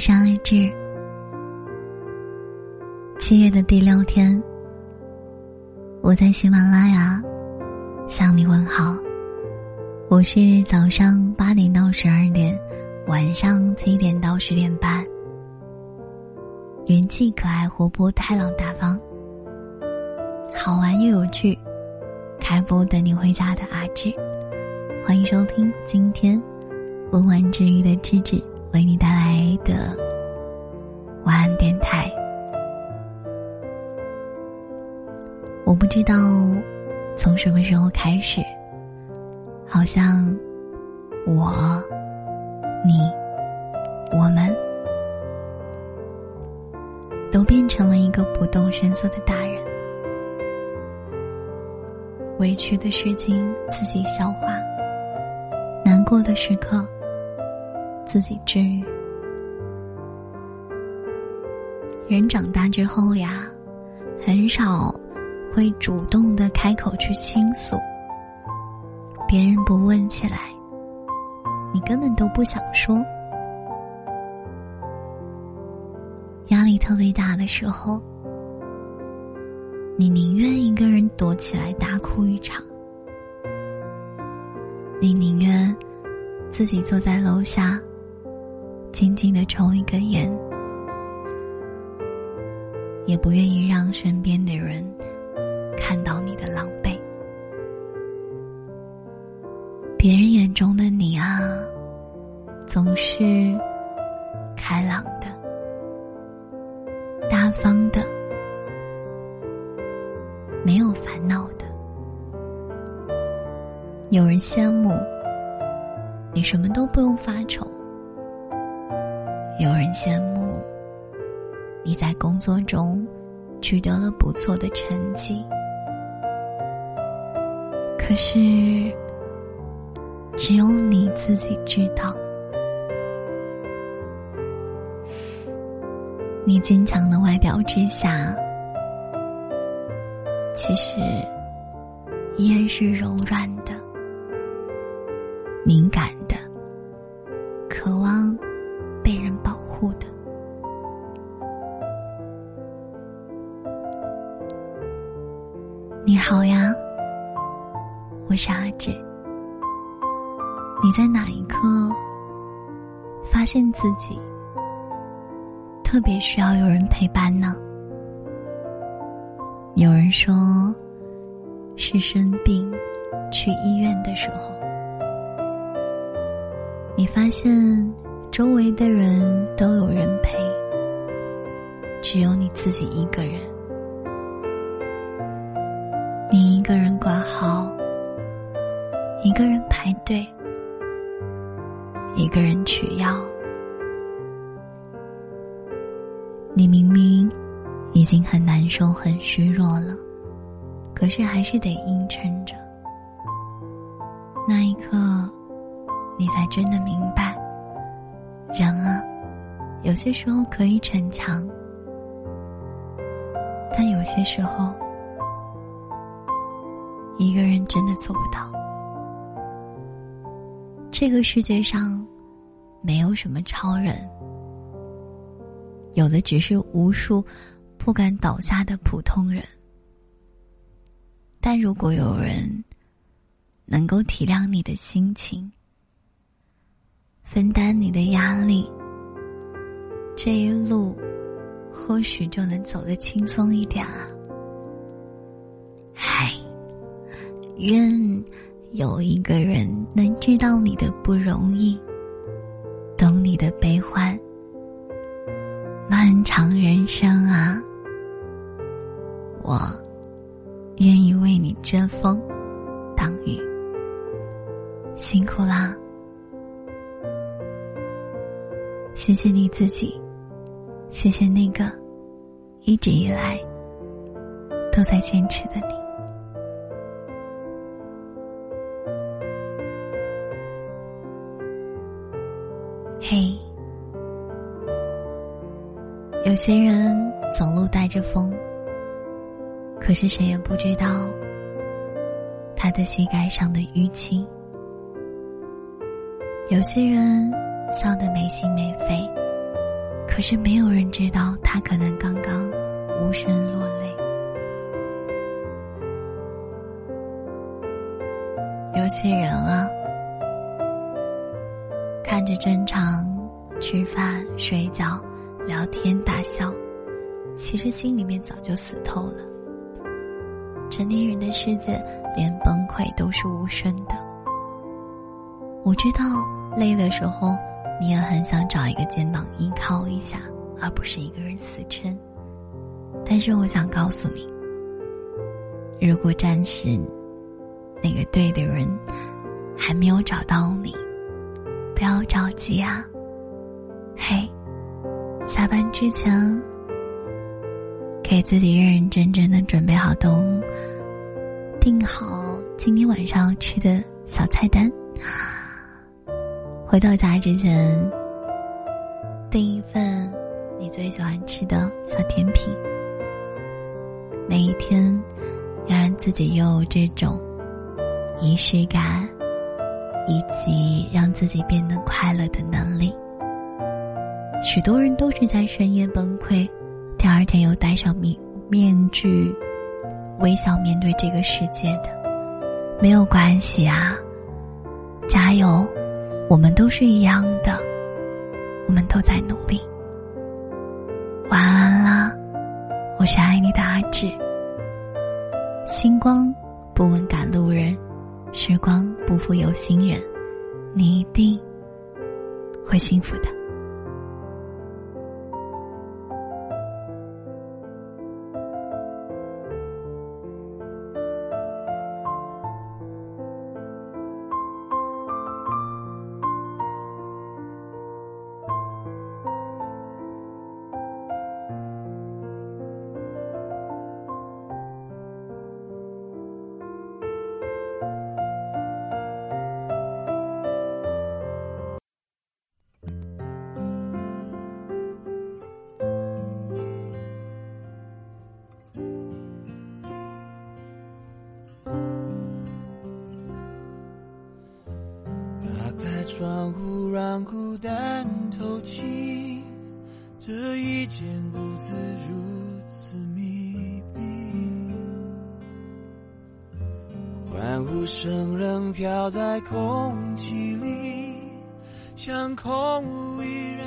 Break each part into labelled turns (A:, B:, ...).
A: 是阿志。七月的第六天，我在喜马拉雅向你问好。我是早上八点到十二点，晚上七点到十点半，元气可爱、活泼、开朗大方，好玩又有趣，开播等你回家的阿志。欢迎收听今天温婉治愈的芝芝为你带来的晚安电台。我不知道从什么时候开始，好像我、你、我们都变成了一个不动声色的大人，委屈的事情自己消化。难过的时刻，自己治愈。人长大之后呀，很少会主动的开口去倾诉。别人不问起来，你根本都不想说。压力特别大的时候，你宁愿一个人躲起来大哭一场。你宁愿自己坐在楼下，静静的抽一根烟，也不愿意让身边的人看到你的狼狈。别人眼中的你啊，总是开朗的、大方的、没有烦恼的。有人羡慕你什么都不用发愁，有人羡慕你在工作中取得了不错的成绩，可是只有你自己知道，你坚强的外表之下，其实依然是柔软的。敏感我是阿志。你在哪一刻发现自己特别需要有人陪伴呢？有人说，是生病去医院的时候。你发现周围的人都有人陪，只有你自己一个人。你一个人挂号，一个人排队，一个人取药。你明明已经很难受、很虚弱了，可是还是得硬撑着。那一刻。你才真的明白，人啊，有些时候可以逞强，但有些时候，一个人真的做不到。这个世界上，没有什么超人，有的只是无数不敢倒下的普通人。但如果有人能够体谅你的心情，分担你的压力，这一路或许就能走得轻松一点啊！嗨，愿有一个人能知道你的不容易，懂你的悲欢。漫长人生啊，我愿意为你遮风挡雨。辛苦啦！谢谢你自己，谢谢那个一直以来都在坚持的你。有些人走路带着风，可是谁也不知道他的膝盖上的淤青。有些人。笑得没心没肺，可是没有人知道，他可能刚刚无声落泪。有些人啊，看着正常吃饭、睡觉、聊天、大笑，其实心里面早就死透了。成年人的世界，连崩溃都是无声的。我知道累的时候。你也很想找一个肩膀依靠一下，而不是一个人死撑。但是我想告诉你，如果暂时那个对的人还没有找到你，不要着急啊。嘿，下班之前给自己认认真真的准备好东，定好今天晚上吃的小菜单。回到家之前，订一份你最喜欢吃的小甜品。每一天，要让自己拥有这种仪式感，以及让自己变得快乐的能力。许多人都是在深夜崩溃，第二天又戴上面面具，微笑面对这个世界的。没有关系啊，加油！我们都是一样的，我们都在努力。晚安啦，我是爱你的阿志。星光不问赶路人，时光不负有心人，你一定会幸福的。
B: 窗户让孤单透气，这一间屋子如此密闭，欢呼声仍飘在空气里，像空无一人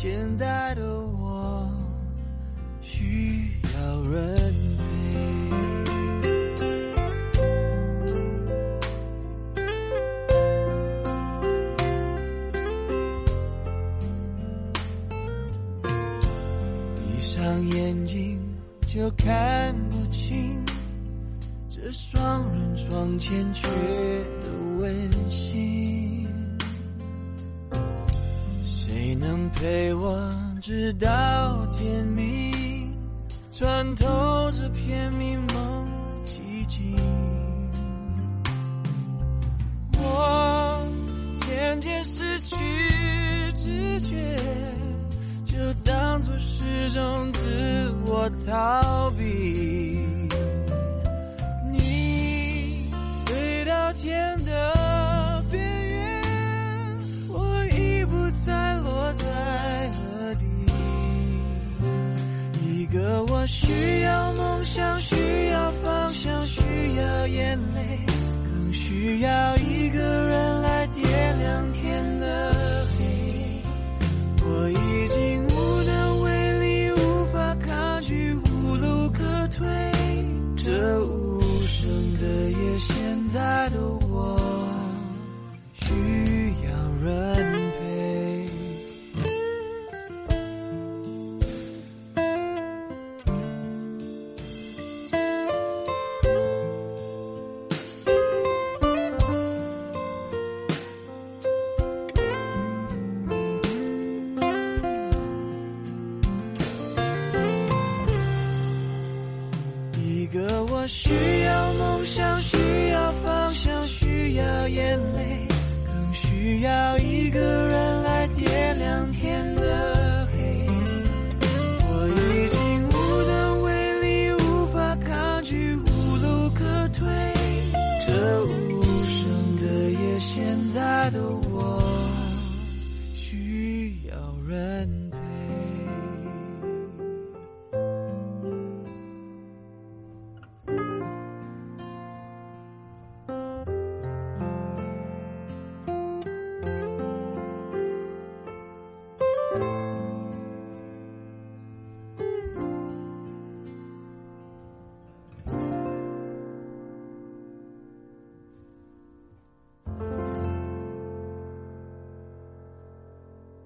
B: 现在的我需要人陪。闭上眼睛，就看不清。这双人床欠缺的温馨，陪我直到天明，穿透这片迷蒙寂静？我渐渐失去知觉，就当作是种自我逃避。需要梦想，需要方向，需要眼泪，更需要